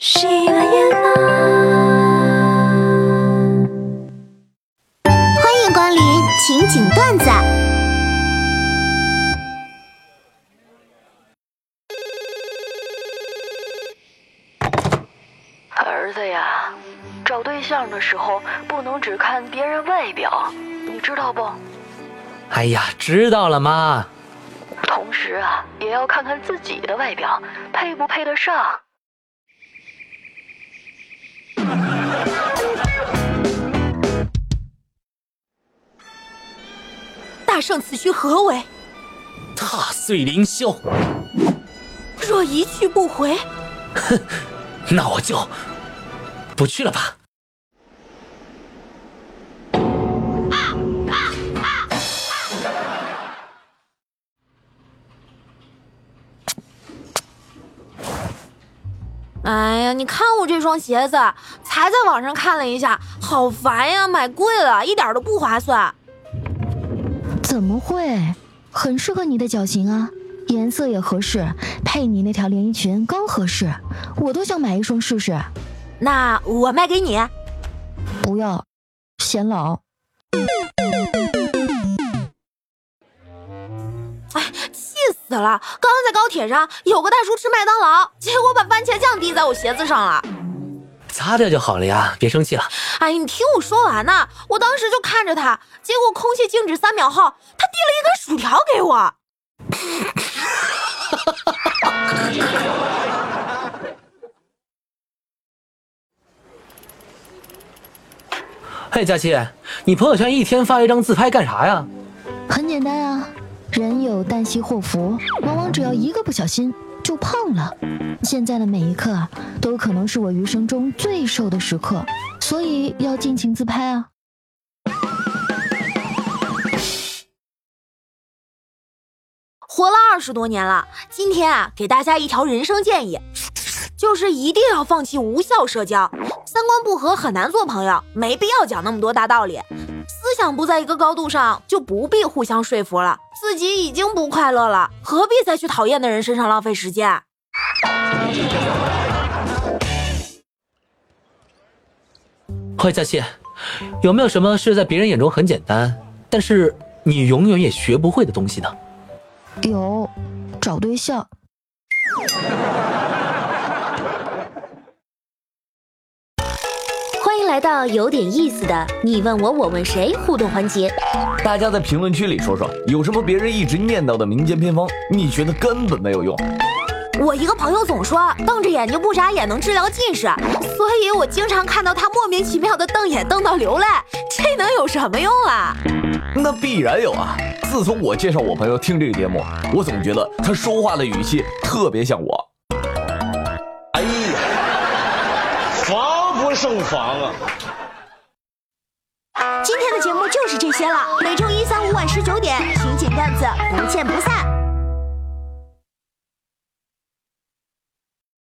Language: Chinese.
喜马拉雅，欢迎光临情景段子。儿子呀，找对象的时候不能只看别人外表，你知道不？哎呀，知道了妈。同时啊，也要看看自己的外表配不配得上。大圣此去何为？踏碎凌霄。若一去不回，哼，那我就不去了吧。哎呀，你看我这双鞋子，才在网上看了一下，好烦呀！买贵了，一点都不划算。怎么会？很适合你的脚型啊，颜色也合适，配你那条连衣裙刚合适。我都想买一双试试。那我卖给你。不要，显老。哎，气死了！刚刚在高铁上，有个大叔吃麦当劳，结果把番茄酱滴在我鞋子上了。擦掉就好了呀，别生气了。哎，你听我说完呢。我当时就看着他，结果空气静止三秒后，他递了一根薯条给我。嘿，佳琪，你朋友圈一天发一张自拍干啥呀？很简单啊，人有旦夕祸福，往往只要一个不小心就胖了。现在的每一刻啊，都可能是我余生中最瘦的时刻，所以要尽情自拍啊。活了二十多年了，今天啊，给大家一条人生建议，就是一定要放弃无效社交。三观不合很难做朋友，没必要讲那么多大道理。思想不在一个高度上，就不必互相说服了。自己已经不快乐了，何必再去讨厌的人身上浪费时间？嘿，佳琪，有没有什么是在别人眼中很简单，但是你永远也学不会的东西呢？有，找对象。欢迎来到有点意思的你问我我问谁互动环节。大家在评论区里说说，有什么别人一直念叨的民间偏方，你觉得根本没有用？我一个朋友总说瞪着眼睛不眨眼能治疗近视，所以我经常看到他莫名其妙的瞪眼瞪到流泪，这能有什么用啊？那必然有啊！自从我介绍我朋友听这个节目，我总觉得他说话的语气特别像我。哎呀，防不胜防啊！今天的节目就是这些了，每周一、三、五晚十九点，情景段子不见不散。